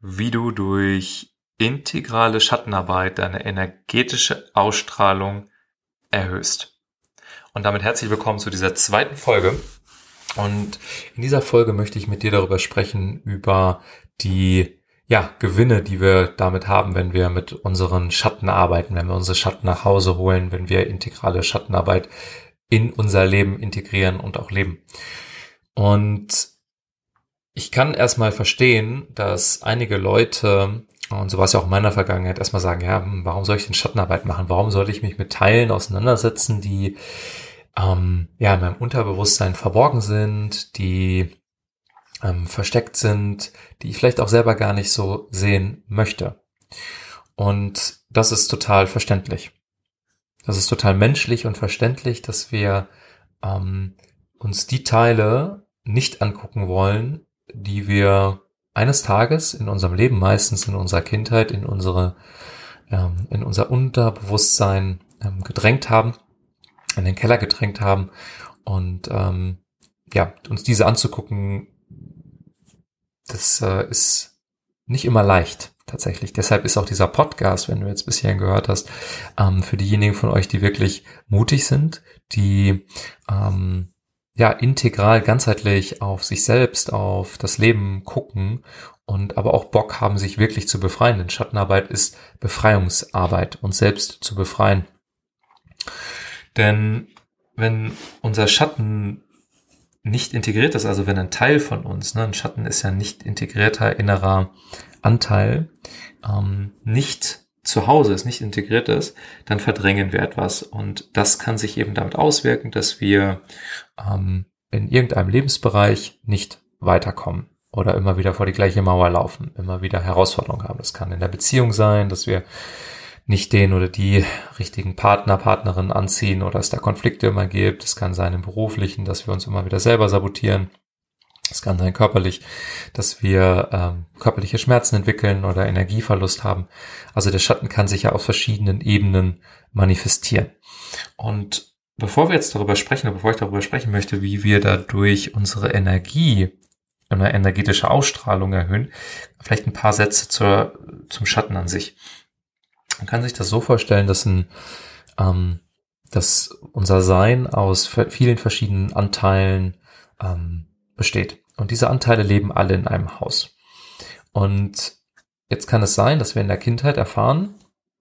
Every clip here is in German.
wie du durch integrale Schattenarbeit deine energetische Ausstrahlung erhöhst. Und damit herzlich willkommen zu dieser zweiten Folge. Und in dieser Folge möchte ich mit dir darüber sprechen, über die ja, Gewinne, die wir damit haben, wenn wir mit unseren Schatten arbeiten, wenn wir unsere Schatten nach Hause holen, wenn wir integrale Schattenarbeit in unser Leben integrieren und auch leben. Und ich kann erstmal verstehen, dass einige Leute, und so war es ja auch in meiner Vergangenheit, erstmal sagen, ja, hm, warum soll ich denn Schattenarbeit machen? Warum sollte ich mich mit Teilen auseinandersetzen, die ähm, ja in meinem Unterbewusstsein verborgen sind, die ähm, versteckt sind, die ich vielleicht auch selber gar nicht so sehen möchte. Und das ist total verständlich. Das ist total menschlich und verständlich, dass wir ähm, uns die Teile nicht angucken wollen, die wir eines Tages in unserem Leben, meistens in unserer Kindheit, in unsere, ähm, in unser Unterbewusstsein ähm, gedrängt haben, in den Keller gedrängt haben und ähm, ja, uns diese anzugucken, das äh, ist nicht immer leicht tatsächlich. Deshalb ist auch dieser Podcast, wenn du jetzt bisher gehört hast, ähm, für diejenigen von euch, die wirklich mutig sind, die ähm, ja integral, ganzheitlich auf sich selbst, auf das Leben gucken und aber auch Bock haben, sich wirklich zu befreien. Denn Schattenarbeit ist Befreiungsarbeit, uns selbst zu befreien. Denn wenn unser Schatten nicht integriert ist, also wenn ein Teil von uns, ne, ein Schatten ist ja nicht integrierter innerer Anteil, ähm, nicht zu Hause ist, nicht integriert ist, dann verdrängen wir etwas. Und das kann sich eben damit auswirken, dass wir ähm, in irgendeinem Lebensbereich nicht weiterkommen oder immer wieder vor die gleiche Mauer laufen, immer wieder Herausforderungen haben. Das kann in der Beziehung sein, dass wir nicht den oder die richtigen Partner, Partnerin anziehen oder es da Konflikte immer gibt. Es kann sein im beruflichen, dass wir uns immer wieder selber sabotieren. Es kann sein körperlich, dass wir ähm, körperliche Schmerzen entwickeln oder Energieverlust haben. Also der Schatten kann sich ja auf verschiedenen Ebenen manifestieren. Und bevor wir jetzt darüber sprechen, bevor ich darüber sprechen möchte, wie wir dadurch unsere Energie, eine energetische Ausstrahlung erhöhen, vielleicht ein paar Sätze zur, zum Schatten an sich. Man kann sich das so vorstellen, dass ein ähm, dass unser Sein aus vielen verschiedenen Anteilen ähm, besteht. Und diese Anteile leben alle in einem Haus. Und jetzt kann es sein, dass wir in der Kindheit erfahren,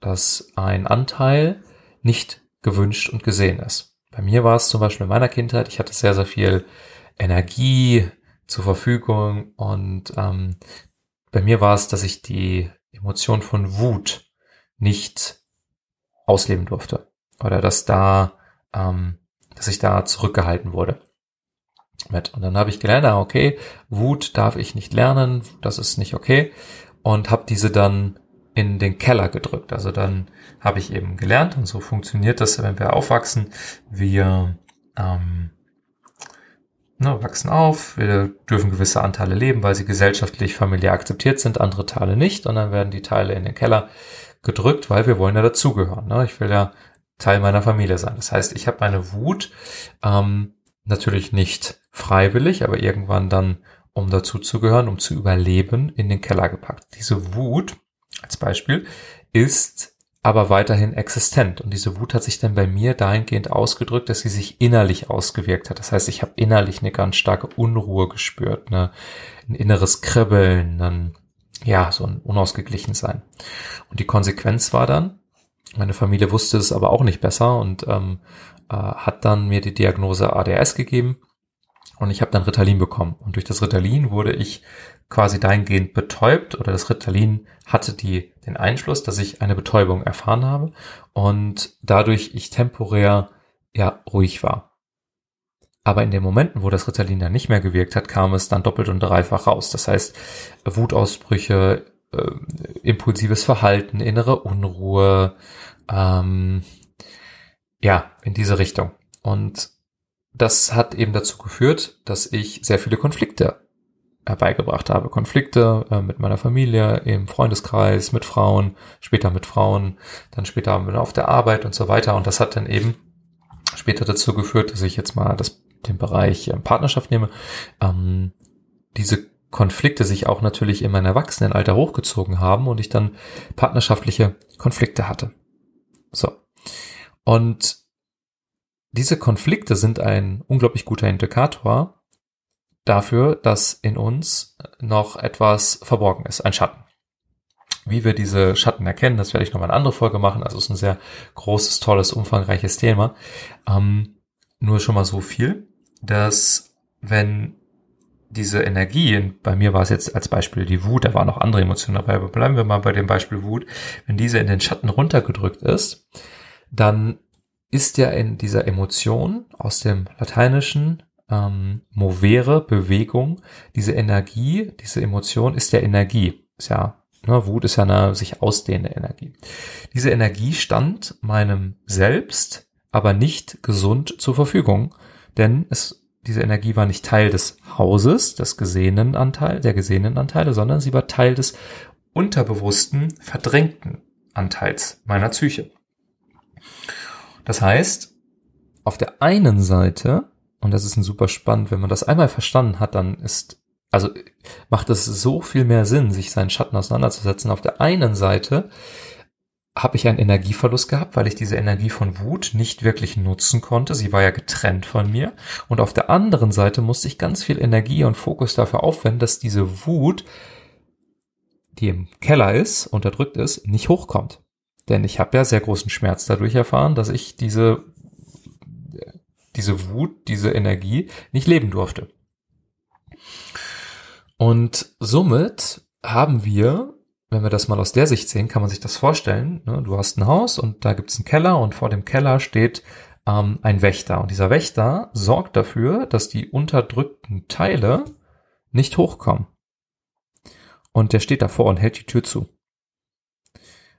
dass ein Anteil nicht gewünscht und gesehen ist. Bei mir war es zum Beispiel in meiner Kindheit, ich hatte sehr, sehr viel Energie zur Verfügung und ähm, bei mir war es, dass ich die Emotion von Wut nicht ausleben durfte oder dass da, ähm, dass ich da zurückgehalten wurde mit. Und dann habe ich gelernt, ah, okay, Wut darf ich nicht lernen, das ist nicht okay. Und habe diese dann in den Keller gedrückt. Also dann habe ich eben gelernt und so funktioniert das, wenn wir aufwachsen. Wir ähm, ne, wachsen auf, wir dürfen gewisse Anteile leben, weil sie gesellschaftlich, familiär akzeptiert sind, andere Teile nicht. Und dann werden die Teile in den Keller gedrückt, weil wir wollen ja dazugehören. Ne? Ich will ja Teil meiner Familie sein. Das heißt, ich habe meine Wut ähm, natürlich nicht freiwillig, aber irgendwann dann, um dazuzugehören, um zu überleben, in den Keller gepackt. Diese Wut, als Beispiel, ist aber weiterhin existent. Und diese Wut hat sich dann bei mir dahingehend ausgedrückt, dass sie sich innerlich ausgewirkt hat. Das heißt, ich habe innerlich eine ganz starke Unruhe gespürt, ne? ein inneres Kribbeln, ein, ja, so ein Unausgeglichensein. Und die Konsequenz war dann, meine Familie wusste es aber auch nicht besser und ähm, äh, hat dann mir die Diagnose ADS gegeben und ich habe dann Ritalin bekommen. Und durch das Ritalin wurde ich quasi dahingehend betäubt oder das Ritalin hatte die, den Einschluss, dass ich eine Betäubung erfahren habe und dadurch ich temporär ja ruhig war. Aber in den Momenten, wo das Ritalin dann nicht mehr gewirkt hat, kam es dann doppelt und dreifach raus. Das heißt, Wutausbrüche, äh, impulsives Verhalten, innere Unruhe, ähm, ja, in diese Richtung. Und das hat eben dazu geführt, dass ich sehr viele Konflikte herbeigebracht habe. Konflikte äh, mit meiner Familie, im Freundeskreis, mit Frauen, später mit Frauen, dann später auf der Arbeit und so weiter. Und das hat dann eben später dazu geführt, dass ich jetzt mal das, den Bereich äh, Partnerschaft nehme, ähm, diese Konflikte sich auch natürlich in meinem Erwachsenenalter hochgezogen haben und ich dann partnerschaftliche Konflikte hatte. So. Und diese Konflikte sind ein unglaublich guter Indikator dafür, dass in uns noch etwas verborgen ist, ein Schatten. Wie wir diese Schatten erkennen, das werde ich nochmal eine andere Folge machen. Also es ist ein sehr großes, tolles, umfangreiches Thema. Ähm, nur schon mal so viel, dass wenn diese Energie, bei mir war es jetzt als Beispiel die Wut, da waren noch andere Emotionen dabei, aber bleiben wir mal bei dem Beispiel Wut, wenn diese in den Schatten runtergedrückt ist, dann ist ja in dieser Emotion aus dem Lateinischen ähm, movere, Bewegung, diese Energie, diese Emotion ist ja Energie, ist ja Ne, Wut ist ja eine sich ausdehnende Energie. Diese Energie stand meinem Selbst aber nicht gesund zur Verfügung, denn es, diese Energie war nicht Teil des Hauses, des gesehenen Anteil, der gesehenen Anteile, sondern sie war Teil des unterbewussten, verdrängten Anteils meiner Psyche. Das heißt, auf der einen Seite, und das ist ein super spannend, wenn man das einmal verstanden hat, dann ist also macht es so viel mehr Sinn, sich seinen Schatten auseinanderzusetzen. Auf der einen Seite habe ich einen Energieverlust gehabt, weil ich diese Energie von Wut nicht wirklich nutzen konnte. Sie war ja getrennt von mir. Und auf der anderen Seite musste ich ganz viel Energie und Fokus dafür aufwenden, dass diese Wut, die im Keller ist, unterdrückt ist, nicht hochkommt. Denn ich habe ja sehr großen Schmerz dadurch erfahren, dass ich diese, diese Wut, diese Energie nicht leben durfte. Und somit haben wir, wenn wir das mal aus der Sicht sehen, kann man sich das vorstellen. Ne? Du hast ein Haus und da gibt es einen Keller und vor dem Keller steht ähm, ein Wächter. Und dieser Wächter sorgt dafür, dass die unterdrückten Teile nicht hochkommen. Und der steht davor und hält die Tür zu.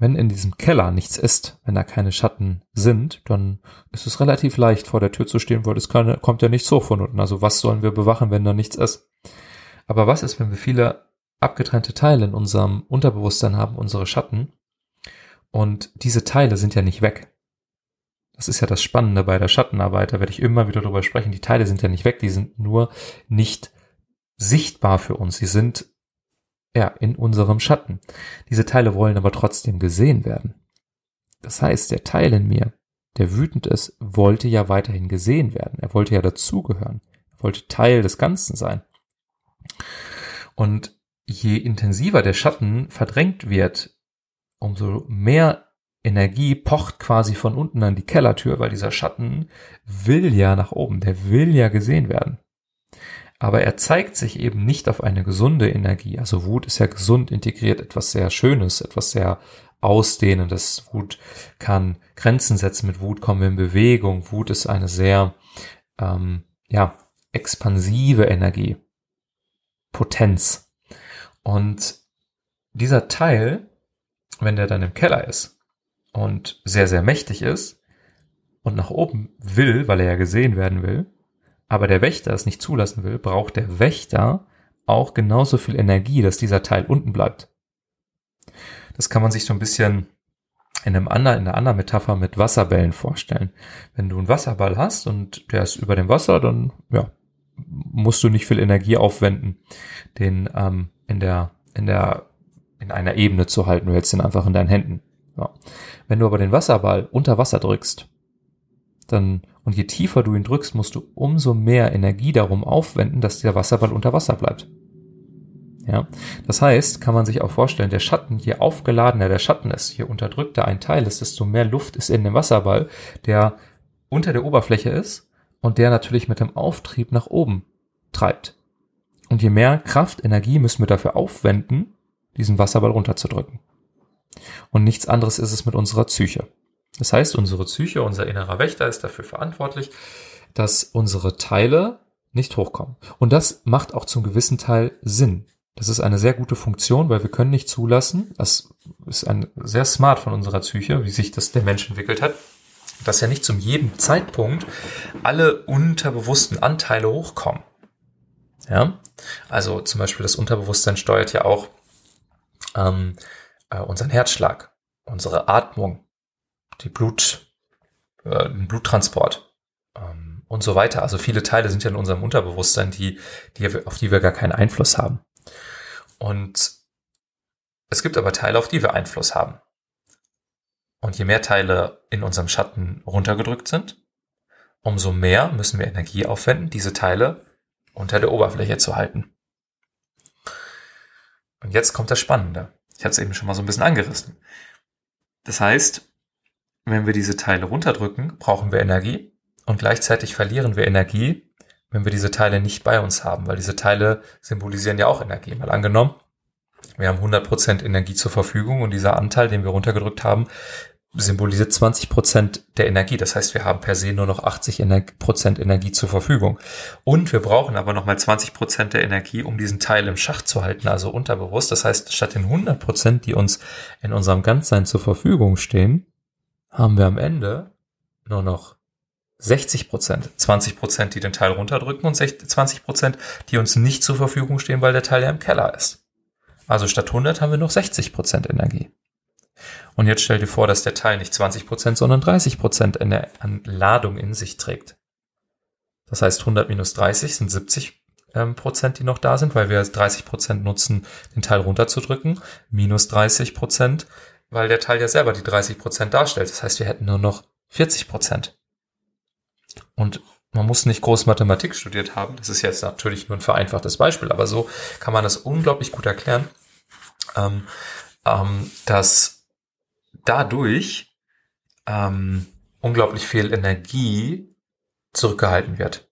Wenn in diesem Keller nichts ist, wenn da keine Schatten sind, dann ist es relativ leicht vor der Tür zu stehen, weil es kommt ja nichts hoch von unten. Also was sollen wir bewachen, wenn da nichts ist? Aber was ist, wenn wir viele abgetrennte Teile in unserem Unterbewusstsein haben, unsere Schatten? Und diese Teile sind ja nicht weg. Das ist ja das Spannende bei der Schattenarbeit, da werde ich immer wieder drüber sprechen. Die Teile sind ja nicht weg, die sind nur nicht sichtbar für uns. Sie sind ja in unserem Schatten. Diese Teile wollen aber trotzdem gesehen werden. Das heißt, der Teil in mir, der wütend ist, wollte ja weiterhin gesehen werden. Er wollte ja dazugehören. Er wollte Teil des Ganzen sein. Und je intensiver der Schatten verdrängt wird, umso mehr Energie pocht quasi von unten an die Kellertür, weil dieser Schatten will ja nach oben, der will ja gesehen werden. Aber er zeigt sich eben nicht auf eine gesunde Energie. Also Wut ist ja gesund integriert, etwas sehr Schönes, etwas sehr Ausdehnendes. Wut kann Grenzen setzen, mit Wut kommen wir in Bewegung. Wut ist eine sehr, ähm, ja, expansive Energie. Potenz. Und dieser Teil, wenn der dann im Keller ist und sehr, sehr mächtig ist und nach oben will, weil er ja gesehen werden will, aber der Wächter es nicht zulassen will, braucht der Wächter auch genauso viel Energie, dass dieser Teil unten bleibt. Das kann man sich so ein bisschen in einem anderen, in einer anderen Metapher mit Wasserbällen vorstellen. Wenn du einen Wasserball hast und der ist über dem Wasser, dann ja, musst du nicht viel Energie aufwenden, den ähm, in der, in der, in einer Ebene zu halten. Du hältst ihn einfach in deinen Händen. Ja. Wenn du aber den Wasserball unter Wasser drückst, dann, und je tiefer du ihn drückst, musst du umso mehr Energie darum aufwenden, dass der Wasserball unter Wasser bleibt. Ja, das heißt, kann man sich auch vorstellen, der Schatten, je aufgeladener der Schatten ist, je unterdrückter ein Teil ist, desto mehr Luft ist in dem Wasserball, der unter der Oberfläche ist und der natürlich mit dem Auftrieb nach oben treibt. Und je mehr Kraft, Energie müssen wir dafür aufwenden, diesen Wasserball runterzudrücken. Und nichts anderes ist es mit unserer Psyche. Das heißt, unsere Psyche, unser innerer Wächter ist dafür verantwortlich, dass unsere Teile nicht hochkommen. Und das macht auch zum gewissen Teil Sinn. Das ist eine sehr gute Funktion, weil wir können nicht zulassen, das ist ein sehr smart von unserer Psyche, wie sich das der Mensch entwickelt hat, dass ja nicht zum jedem Zeitpunkt alle unterbewussten Anteile hochkommen. Ja, also zum Beispiel das Unterbewusstsein steuert ja auch ähm, äh, unseren Herzschlag, unsere Atmung, die Blut, äh, den Bluttransport ähm, und so weiter. Also viele Teile sind ja in unserem Unterbewusstsein, die, die, auf die wir gar keinen Einfluss haben. Und es gibt aber Teile, auf die wir Einfluss haben. Und je mehr Teile in unserem Schatten runtergedrückt sind, umso mehr müssen wir Energie aufwenden, diese Teile unter der Oberfläche zu halten. Und jetzt kommt das Spannende. Ich hatte es eben schon mal so ein bisschen angerissen. Das heißt, wenn wir diese Teile runterdrücken, brauchen wir Energie und gleichzeitig verlieren wir Energie, wenn wir diese Teile nicht bei uns haben, weil diese Teile symbolisieren ja auch Energie. Mal angenommen, wir haben 100% Energie zur Verfügung und dieser Anteil, den wir runtergedrückt haben, symbolisiert 20 Prozent der Energie. Das heißt, wir haben per se nur noch 80 Prozent Energie zur Verfügung. Und wir brauchen aber nochmal 20 Prozent der Energie, um diesen Teil im Schach zu halten, also unterbewusst. Das heißt, statt den 100 Prozent, die uns in unserem Ganzsein zur Verfügung stehen, haben wir am Ende nur noch 60 Prozent. 20 Prozent, die den Teil runterdrücken und 20 Prozent, die uns nicht zur Verfügung stehen, weil der Teil ja im Keller ist. Also statt 100 haben wir noch 60 Prozent Energie. Und jetzt stell dir vor, dass der Teil nicht 20 Prozent, sondern 30 Prozent an Ladung in sich trägt. Das heißt, 100 minus 30 sind 70 ähm, Prozent, die noch da sind, weil wir 30 Prozent nutzen, den Teil runterzudrücken. Minus 30 Prozent, weil der Teil ja selber die 30 Prozent darstellt. Das heißt, wir hätten nur noch 40 Prozent. Und man muss nicht groß Mathematik studiert haben. Das ist jetzt natürlich nur ein vereinfachtes Beispiel, aber so kann man das unglaublich gut erklären, ähm, ähm, dass dadurch ähm, unglaublich viel Energie zurückgehalten wird.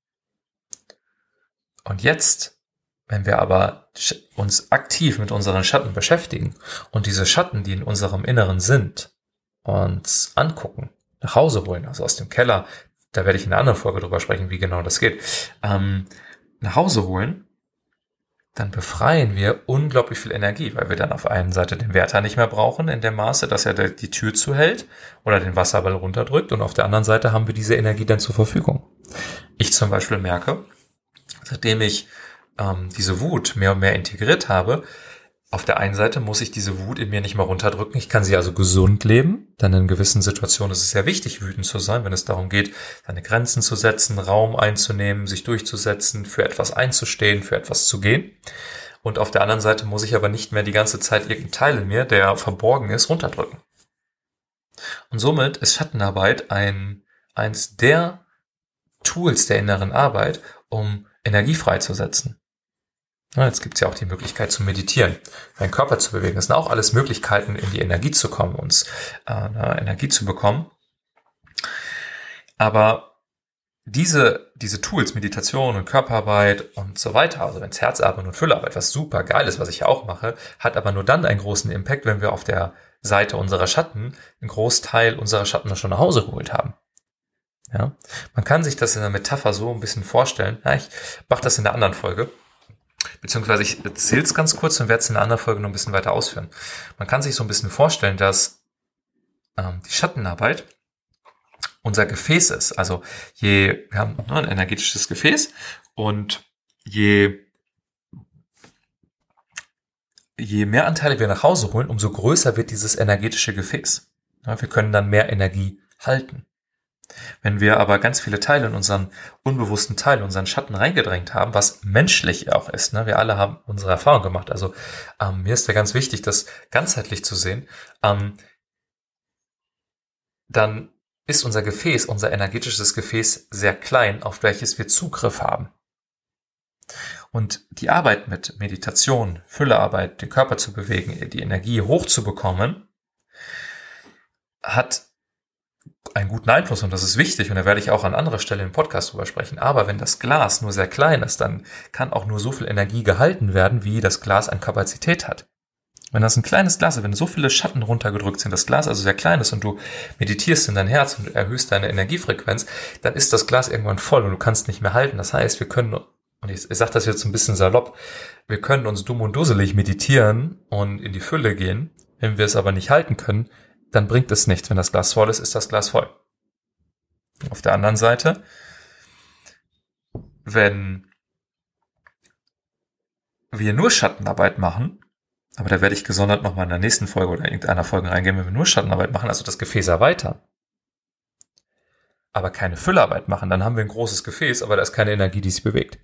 Und jetzt, wenn wir aber uns aktiv mit unseren Schatten beschäftigen und diese Schatten, die in unserem Inneren sind, uns angucken, nach Hause holen, also aus dem Keller, da werde ich in einer anderen Folge drüber sprechen, wie genau das geht, ähm, nach Hause holen dann befreien wir unglaublich viel Energie, weil wir dann auf einen Seite den Wärter nicht mehr brauchen in dem Maße, dass er die Tür zuhält oder den Wasserball runterdrückt und auf der anderen Seite haben wir diese Energie dann zur Verfügung. Ich zum Beispiel merke, seitdem ich ähm, diese Wut mehr und mehr integriert habe, auf der einen Seite muss ich diese Wut in mir nicht mehr runterdrücken. Ich kann sie also gesund leben. Denn in gewissen Situationen ist es sehr wichtig, wütend zu sein, wenn es darum geht, seine Grenzen zu setzen, Raum einzunehmen, sich durchzusetzen, für etwas einzustehen, für etwas zu gehen. Und auf der anderen Seite muss ich aber nicht mehr die ganze Zeit irgendeinen Teil in mir, der verborgen ist, runterdrücken. Und somit ist Schattenarbeit ein, eins der Tools der inneren Arbeit, um Energie freizusetzen. Jetzt gibt es ja auch die Möglichkeit zu meditieren, deinen Körper zu bewegen. Das sind auch alles Möglichkeiten, in die Energie zu kommen, uns äh, Energie zu bekommen. Aber diese, diese Tools, Meditation und Körperarbeit und so weiter, also wenn es Herzarbeit und Füllarbeit, was super geil ist, was ich ja auch mache, hat aber nur dann einen großen Impact, wenn wir auf der Seite unserer Schatten einen Großteil unserer Schatten schon nach Hause geholt haben. Ja, man kann sich das in der Metapher so ein bisschen vorstellen. Ja, ich mache das in der anderen Folge beziehungsweise ich erzähle es ganz kurz und werde es in einer anderen Folge noch ein bisschen weiter ausführen. Man kann sich so ein bisschen vorstellen, dass ähm, die Schattenarbeit unser Gefäß ist. Also je, wir haben ne, ein energetisches Gefäß und je, je mehr Anteile wir nach Hause holen, umso größer wird dieses energetische Gefäß. Ja, wir können dann mehr Energie halten. Wenn wir aber ganz viele Teile in unseren unbewussten Teil, unseren Schatten reingedrängt haben, was menschlich auch ist, ne? wir alle haben unsere Erfahrung gemacht. Also ähm, mir ist ja ganz wichtig, das ganzheitlich zu sehen. Ähm, dann ist unser Gefäß, unser energetisches Gefäß sehr klein, auf welches wir Zugriff haben. Und die Arbeit mit Meditation, Füllearbeit, den Körper zu bewegen, die Energie hochzubekommen, hat einen guten Einfluss und das ist wichtig und da werde ich auch an anderer Stelle im Podcast drüber sprechen. Aber wenn das Glas nur sehr klein ist, dann kann auch nur so viel Energie gehalten werden, wie das Glas an Kapazität hat. Wenn das ein kleines Glas ist, wenn so viele Schatten runtergedrückt sind, das Glas also sehr klein ist und du meditierst in dein Herz und erhöhst deine Energiefrequenz, dann ist das Glas irgendwann voll und du kannst nicht mehr halten. Das heißt, wir können, und ich, ich sage das jetzt ein bisschen salopp, wir können uns dumm und dusselig meditieren und in die Fülle gehen. Wenn wir es aber nicht halten können, dann bringt es nichts. Wenn das Glas voll ist, ist das Glas voll. Auf der anderen Seite, wenn wir nur Schattenarbeit machen, aber da werde ich gesondert nochmal in der nächsten Folge oder irgendeiner Folge reingehen, wenn wir nur Schattenarbeit machen, also das Gefäß erweitern, aber keine Füllarbeit machen, dann haben wir ein großes Gefäß, aber da ist keine Energie, die sich bewegt.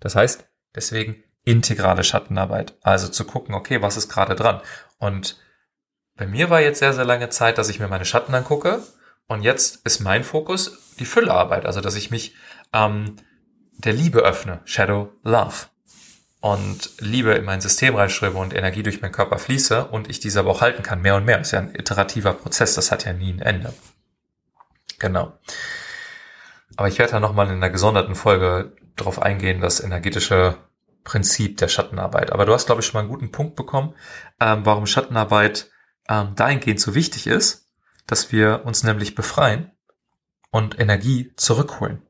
Das heißt, deswegen integrale Schattenarbeit. Also zu gucken, okay, was ist gerade dran? Und bei mir war jetzt sehr, sehr lange Zeit, dass ich mir meine Schatten angucke. Und jetzt ist mein Fokus die Füllearbeit. Also, dass ich mich ähm, der Liebe öffne. Shadow Love. Und Liebe in mein System reinströme und Energie durch meinen Körper fließe und ich diese aber auch halten kann, mehr und mehr. Das ist ja ein iterativer Prozess, das hat ja nie ein Ende. Genau. Aber ich werde da nochmal in einer gesonderten Folge drauf eingehen, das energetische Prinzip der Schattenarbeit. Aber du hast, glaube ich, schon mal einen guten Punkt bekommen, ähm, warum Schattenarbeit ähm, dahingehend so wichtig ist, dass wir uns nämlich befreien und Energie zurückholen.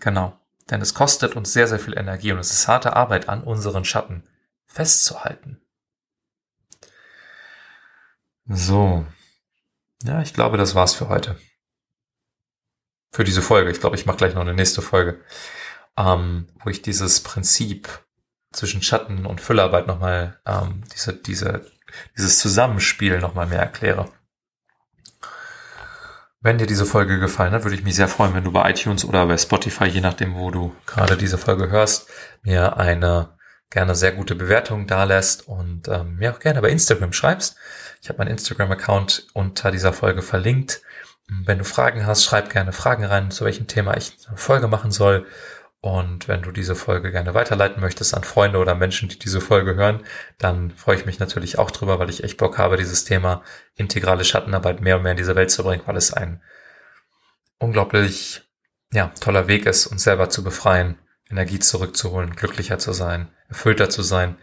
Genau. Denn es kostet uns sehr, sehr viel Energie und es ist harte Arbeit an unseren Schatten festzuhalten. So. Ja, ich glaube, das war's für heute. Für diese Folge. Ich glaube, ich mache gleich noch eine nächste Folge, ähm, wo ich dieses Prinzip zwischen Schatten und Füllarbeit nochmal, ähm, diese, diese, dieses Zusammenspiel nochmal mehr erkläre. Wenn dir diese Folge gefallen hat, würde ich mich sehr freuen, wenn du bei iTunes oder bei Spotify, je nachdem, wo du gerade diese Folge hörst, mir eine gerne sehr gute Bewertung dalässt und ähm, mir auch gerne bei Instagram schreibst. Ich habe meinen Instagram-Account unter dieser Folge verlinkt. Wenn du Fragen hast, schreib gerne Fragen rein, zu welchem Thema ich eine Folge machen soll. Und wenn du diese Folge gerne weiterleiten möchtest an Freunde oder Menschen, die diese Folge hören, dann freue ich mich natürlich auch drüber, weil ich echt Bock habe, dieses Thema integrale Schattenarbeit mehr und mehr in diese Welt zu bringen, weil es ein unglaublich ja, toller Weg ist, uns selber zu befreien, Energie zurückzuholen, glücklicher zu sein, erfüllter zu sein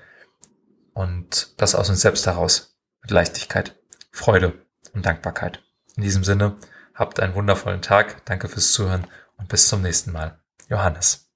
und das aus uns selbst heraus mit Leichtigkeit, Freude und Dankbarkeit. In diesem Sinne, habt einen wundervollen Tag, danke fürs Zuhören und bis zum nächsten Mal. Johannes.